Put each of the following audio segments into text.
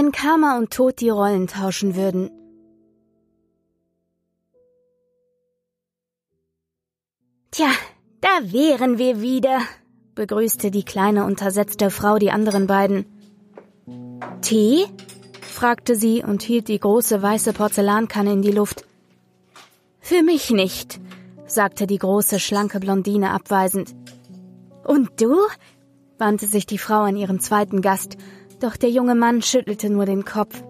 Wenn Karma und Tod die Rollen tauschen würden. Tja, da wären wir wieder, begrüßte die kleine untersetzte Frau die anderen beiden. Tee? fragte sie und hielt die große weiße Porzellankanne in die Luft. Für mich nicht, sagte die große, schlanke Blondine abweisend. Und du? wandte sich die Frau an ihren zweiten Gast, doch der junge Mann schüttelte nur den Kopf.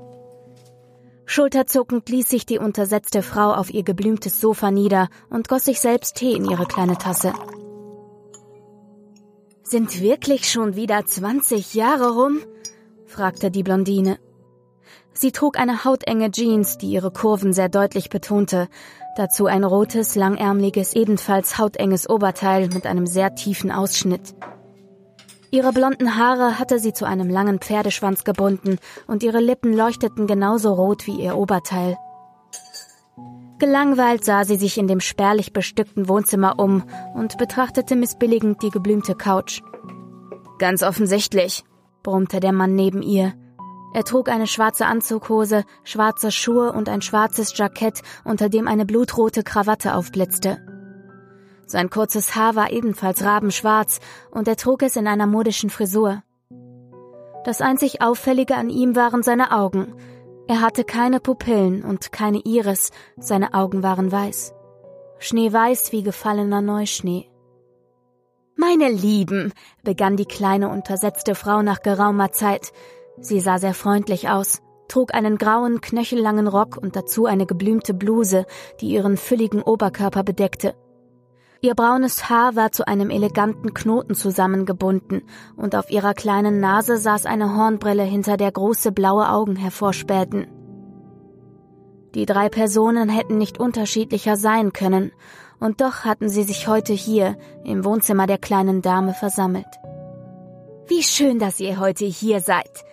Schulterzuckend ließ sich die untersetzte Frau auf ihr geblümtes Sofa nieder und goss sich selbst Tee in ihre kleine Tasse. Sind wirklich schon wieder zwanzig Jahre rum? fragte die Blondine. Sie trug eine hautenge Jeans, die ihre Kurven sehr deutlich betonte, dazu ein rotes, langärmliches, ebenfalls hautenges Oberteil mit einem sehr tiefen Ausschnitt. Ihre blonden Haare hatte sie zu einem langen Pferdeschwanz gebunden und ihre Lippen leuchteten genauso rot wie ihr Oberteil. Gelangweilt sah sie sich in dem spärlich bestückten Wohnzimmer um und betrachtete missbilligend die geblümte Couch. Ganz offensichtlich, brummte der Mann neben ihr. Er trug eine schwarze Anzughose, schwarze Schuhe und ein schwarzes Jackett, unter dem eine blutrote Krawatte aufblitzte. Sein kurzes Haar war ebenfalls rabenschwarz und er trug es in einer modischen Frisur. Das einzig Auffällige an ihm waren seine Augen. Er hatte keine Pupillen und keine Iris, seine Augen waren weiß. Schneeweiß wie gefallener Neuschnee. Meine Lieben, begann die kleine untersetzte Frau nach geraumer Zeit. Sie sah sehr freundlich aus, trug einen grauen, knöchellangen Rock und dazu eine geblümte Bluse, die ihren fülligen Oberkörper bedeckte. Ihr braunes Haar war zu einem eleganten Knoten zusammengebunden, und auf ihrer kleinen Nase saß eine Hornbrille, hinter der große blaue Augen hervorspähten. Die drei Personen hätten nicht unterschiedlicher sein können, und doch hatten sie sich heute hier im Wohnzimmer der kleinen Dame versammelt. Wie schön, dass ihr heute hier seid.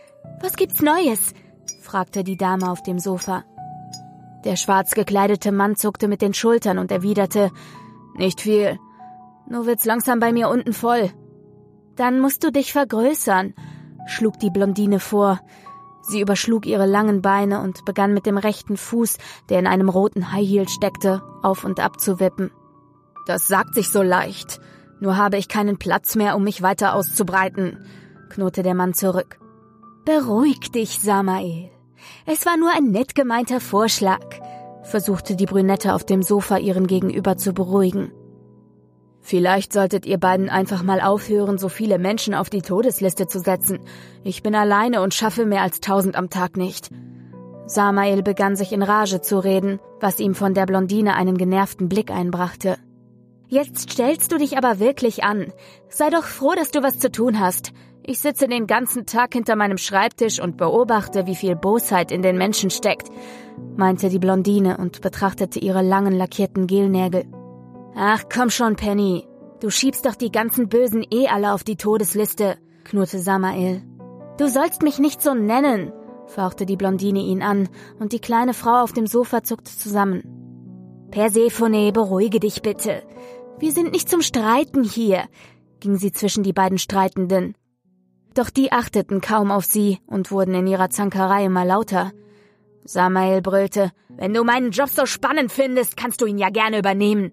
Was gibt's Neues? fragte die Dame auf dem Sofa. Der schwarz gekleidete Mann zuckte mit den Schultern und erwiderte, nicht viel. Nur wird's langsam bei mir unten voll. Dann musst du dich vergrößern, schlug die Blondine vor. Sie überschlug ihre langen Beine und begann mit dem rechten Fuß, der in einem roten High Heel steckte, auf und ab zu wippen. Das sagt sich so leicht. Nur habe ich keinen Platz mehr, um mich weiter auszubreiten, knurrte der Mann zurück. Beruhig dich, Samael. Es war nur ein nett gemeinter Vorschlag versuchte die Brünette auf dem Sofa ihren Gegenüber zu beruhigen. Vielleicht solltet ihr beiden einfach mal aufhören, so viele Menschen auf die Todesliste zu setzen. Ich bin alleine und schaffe mehr als tausend am Tag nicht. Samael begann sich in Rage zu reden, was ihm von der Blondine einen genervten Blick einbrachte. Jetzt stellst du dich aber wirklich an. Sei doch froh, dass du was zu tun hast. Ich sitze den ganzen Tag hinter meinem Schreibtisch und beobachte, wie viel Bosheit in den Menschen steckt, meinte die Blondine und betrachtete ihre langen lackierten Gelnägel. Ach komm schon, Penny. Du schiebst doch die ganzen Bösen eh alle auf die Todesliste, knurrte Samael. Du sollst mich nicht so nennen, fauchte die Blondine ihn an, und die kleine Frau auf dem Sofa zuckte zusammen. Persephone, beruhige dich bitte. Wir sind nicht zum Streiten hier, ging sie zwischen die beiden Streitenden. Doch die achteten kaum auf sie und wurden in ihrer Zankerei immer lauter. Samael brüllte, wenn du meinen Job so spannend findest, kannst du ihn ja gerne übernehmen.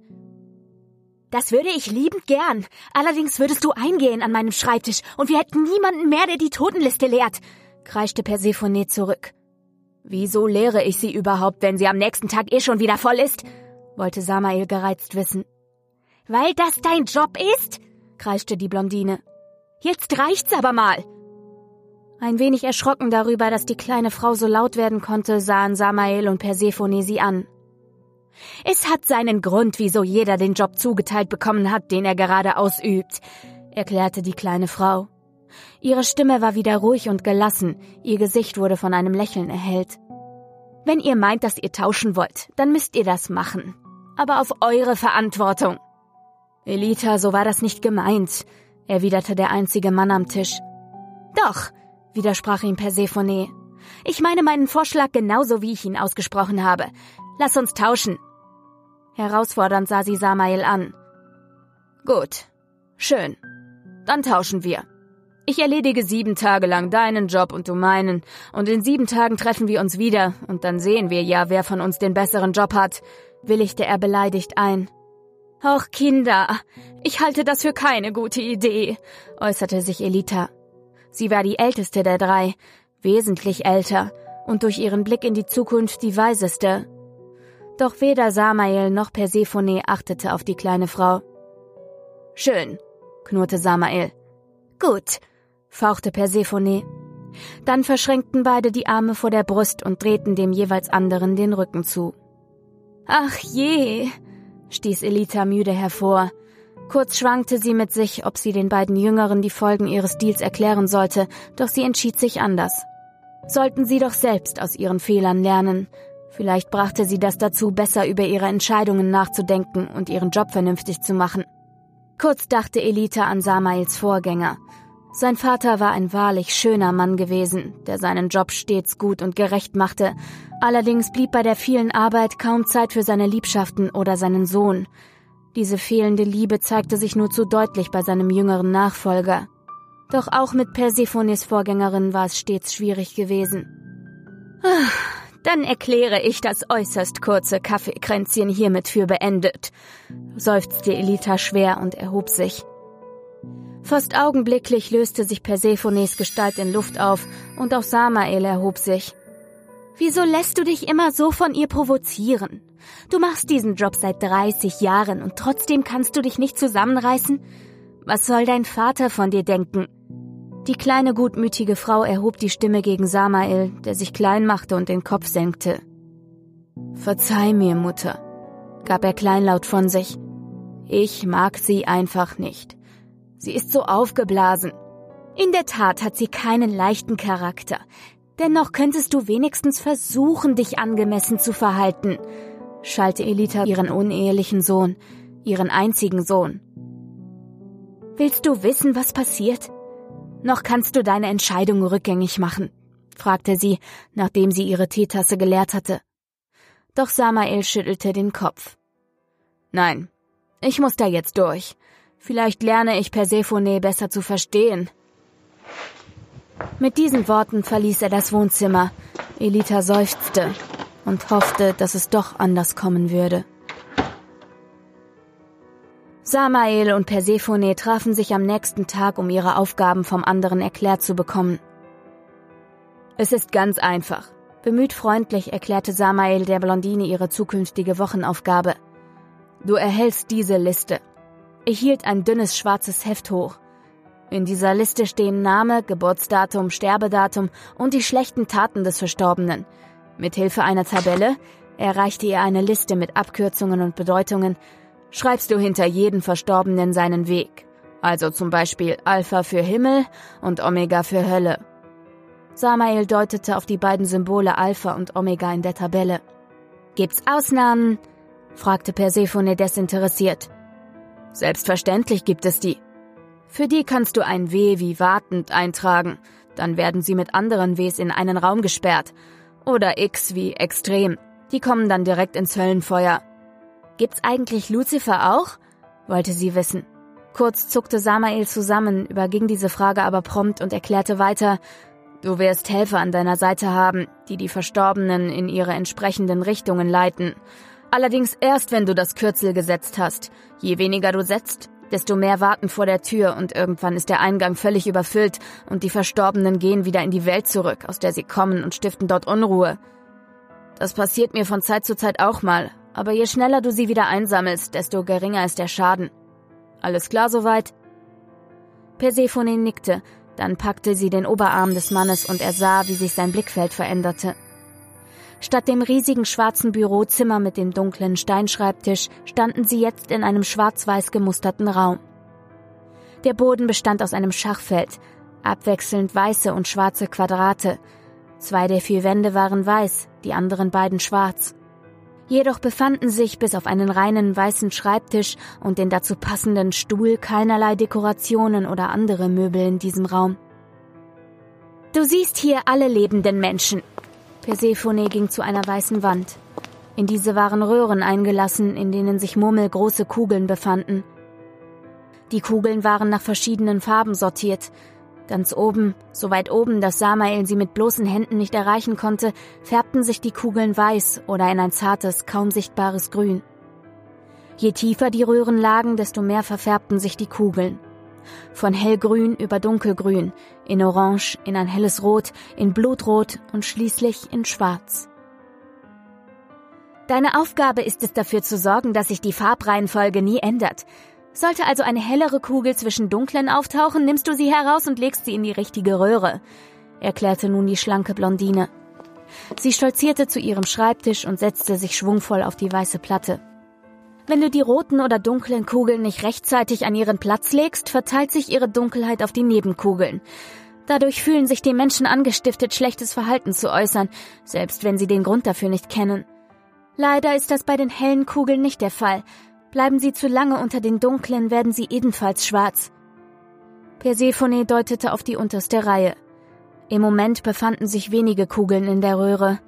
Das würde ich liebend gern. Allerdings würdest du eingehen an meinem Schreibtisch und wir hätten niemanden mehr, der die Totenliste leert, kreischte Persephone zurück. Wieso lehre ich sie überhaupt, wenn sie am nächsten Tag eh schon wieder voll ist? wollte Samael gereizt wissen. Weil das dein Job ist? kreischte die Blondine. Jetzt reicht's aber mal. Ein wenig erschrocken darüber, dass die kleine Frau so laut werden konnte, sahen Samael und Persephone sie an. Es hat seinen Grund, wieso jeder den Job zugeteilt bekommen hat, den er gerade ausübt, erklärte die kleine Frau. Ihre Stimme war wieder ruhig und gelassen, ihr Gesicht wurde von einem Lächeln erhellt. Wenn ihr meint, dass ihr tauschen wollt, dann müsst ihr das machen. Aber auf eure Verantwortung. Elita, so war das nicht gemeint erwiderte der einzige Mann am Tisch. Doch, widersprach ihm Persephone. Ich meine meinen Vorschlag genauso, wie ich ihn ausgesprochen habe. Lass uns tauschen. Herausfordernd sah sie Samael an. Gut. Schön. Dann tauschen wir. Ich erledige sieben Tage lang deinen Job und du meinen, und in sieben Tagen treffen wir uns wieder, und dann sehen wir ja, wer von uns den besseren Job hat, willigte er beleidigt ein. Och, Kinder, ich halte das für keine gute Idee, äußerte sich Elita. Sie war die älteste der drei, wesentlich älter und durch ihren Blick in die Zukunft die weiseste. Doch weder Samael noch Persephone achtete auf die kleine Frau. Schön, knurrte Samael. Gut, fauchte Persephone. Dann verschränkten beide die Arme vor der Brust und drehten dem jeweils anderen den Rücken zu. Ach je, stieß Elita müde hervor. Kurz schwankte sie mit sich, ob sie den beiden Jüngeren die Folgen ihres Deals erklären sollte, doch sie entschied sich anders. Sollten sie doch selbst aus ihren Fehlern lernen. Vielleicht brachte sie das dazu, besser über ihre Entscheidungen nachzudenken und ihren Job vernünftig zu machen. Kurz dachte Elita an Samaels Vorgänger. Sein Vater war ein wahrlich schöner Mann gewesen, der seinen Job stets gut und gerecht machte. Allerdings blieb bei der vielen Arbeit kaum Zeit für seine Liebschaften oder seinen Sohn. Diese fehlende Liebe zeigte sich nur zu deutlich bei seinem jüngeren Nachfolger. Doch auch mit Persephones Vorgängerin war es stets schwierig gewesen. Ah, dann erkläre ich das äußerst kurze Kaffeekränzchen hiermit für beendet, seufzte Elita schwer und erhob sich. Fast augenblicklich löste sich Persephones Gestalt in Luft auf und auch Samael erhob sich. Wieso lässt du dich immer so von ihr provozieren? Du machst diesen Job seit 30 Jahren und trotzdem kannst du dich nicht zusammenreißen? Was soll dein Vater von dir denken? Die kleine gutmütige Frau erhob die Stimme gegen Samael, der sich klein machte und den Kopf senkte. Verzeih mir, Mutter, gab er kleinlaut von sich. Ich mag sie einfach nicht. Sie ist so aufgeblasen. In der Tat hat sie keinen leichten Charakter. Dennoch könntest du wenigstens versuchen, dich angemessen zu verhalten, schallte Elita ihren unehelichen Sohn, ihren einzigen Sohn. Willst du wissen, was passiert? Noch kannst du deine Entscheidung rückgängig machen, fragte sie, nachdem sie ihre Teetasse geleert hatte. Doch Samael schüttelte den Kopf. Nein, ich muss da jetzt durch. Vielleicht lerne ich Persephone besser zu verstehen. Mit diesen Worten verließ er das Wohnzimmer. Elita seufzte und hoffte, dass es doch anders kommen würde. Samael und Persephone trafen sich am nächsten Tag, um ihre Aufgaben vom anderen erklärt zu bekommen. Es ist ganz einfach. Bemüht freundlich erklärte Samael der Blondine ihre zukünftige Wochenaufgabe. Du erhältst diese Liste. Ich hielt ein dünnes schwarzes Heft hoch. In dieser Liste stehen Name, Geburtsdatum, Sterbedatum und die schlechten Taten des Verstorbenen. Mit Hilfe einer Tabelle erreichte ihr eine Liste mit Abkürzungen und Bedeutungen, schreibst du hinter jeden Verstorbenen seinen Weg. Also zum Beispiel Alpha für Himmel und Omega für Hölle. Samael deutete auf die beiden Symbole Alpha und Omega in der Tabelle. Gibt's Ausnahmen? fragte Persephone desinteressiert. Selbstverständlich gibt es die. Für die kannst du ein W wie wartend eintragen, dann werden sie mit anderen Ws in einen Raum gesperrt. Oder X wie extrem, die kommen dann direkt ins Höllenfeuer. Gibt's eigentlich Lucifer auch? wollte sie wissen. Kurz zuckte Samael zusammen, überging diese Frage aber prompt und erklärte weiter, du wirst Helfer an deiner Seite haben, die die Verstorbenen in ihre entsprechenden Richtungen leiten. Allerdings erst, wenn du das Kürzel gesetzt hast. Je weniger du setzt, desto mehr warten vor der Tür und irgendwann ist der Eingang völlig überfüllt und die Verstorbenen gehen wieder in die Welt zurück, aus der sie kommen und stiften dort Unruhe. Das passiert mir von Zeit zu Zeit auch mal, aber je schneller du sie wieder einsammelst, desto geringer ist der Schaden. Alles klar soweit? Persephone nickte, dann packte sie den Oberarm des Mannes und er sah, wie sich sein Blickfeld veränderte. Statt dem riesigen schwarzen Bürozimmer mit dem dunklen Steinschreibtisch standen sie jetzt in einem schwarz-weiß gemusterten Raum. Der Boden bestand aus einem Schachfeld, abwechselnd weiße und schwarze Quadrate. Zwei der vier Wände waren weiß, die anderen beiden schwarz. Jedoch befanden sich bis auf einen reinen weißen Schreibtisch und den dazu passenden Stuhl keinerlei Dekorationen oder andere Möbel in diesem Raum. Du siehst hier alle lebenden Menschen, Persephone ging zu einer weißen Wand. In diese waren Röhren eingelassen, in denen sich murmelgroße Kugeln befanden. Die Kugeln waren nach verschiedenen Farben sortiert. Ganz oben, so weit oben, dass Samael sie mit bloßen Händen nicht erreichen konnte, färbten sich die Kugeln weiß oder in ein zartes, kaum sichtbares Grün. Je tiefer die Röhren lagen, desto mehr verfärbten sich die Kugeln. Von hellgrün über dunkelgrün, in orange, in ein helles Rot, in blutrot und schließlich in schwarz. Deine Aufgabe ist es dafür zu sorgen, dass sich die Farbreihenfolge nie ändert. Sollte also eine hellere Kugel zwischen dunklen auftauchen, nimmst du sie heraus und legst sie in die richtige Röhre, erklärte nun die schlanke Blondine. Sie stolzierte zu ihrem Schreibtisch und setzte sich schwungvoll auf die weiße Platte. Wenn du die roten oder dunklen Kugeln nicht rechtzeitig an ihren Platz legst, verteilt sich ihre Dunkelheit auf die Nebenkugeln. Dadurch fühlen sich die Menschen angestiftet, schlechtes Verhalten zu äußern, selbst wenn sie den Grund dafür nicht kennen. Leider ist das bei den hellen Kugeln nicht der Fall. Bleiben sie zu lange unter den dunklen, werden sie ebenfalls schwarz. Persephone deutete auf die unterste Reihe. Im Moment befanden sich wenige Kugeln in der Röhre.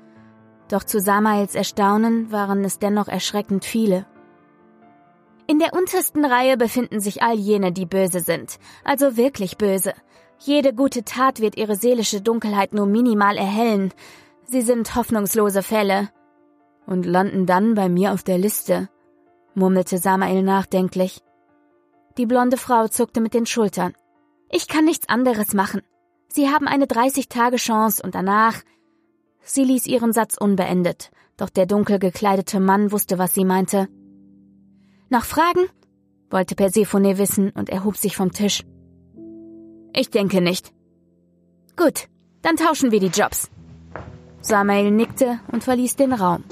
Doch zu Samaels Erstaunen waren es dennoch erschreckend viele. In der untersten Reihe befinden sich all jene, die böse sind, also wirklich böse. Jede gute Tat wird ihre seelische Dunkelheit nur minimal erhellen. Sie sind hoffnungslose Fälle, und landen dann bei mir auf der Liste, murmelte Samael nachdenklich. Die blonde Frau zuckte mit den Schultern. Ich kann nichts anderes machen. Sie haben eine 30-Tage-Chance und danach. Sie ließ ihren Satz unbeendet, doch der dunkel gekleidete Mann wusste, was sie meinte. Noch Fragen? wollte Persephone wissen und erhob sich vom Tisch. Ich denke nicht. Gut, dann tauschen wir die Jobs. Samael nickte und verließ den Raum.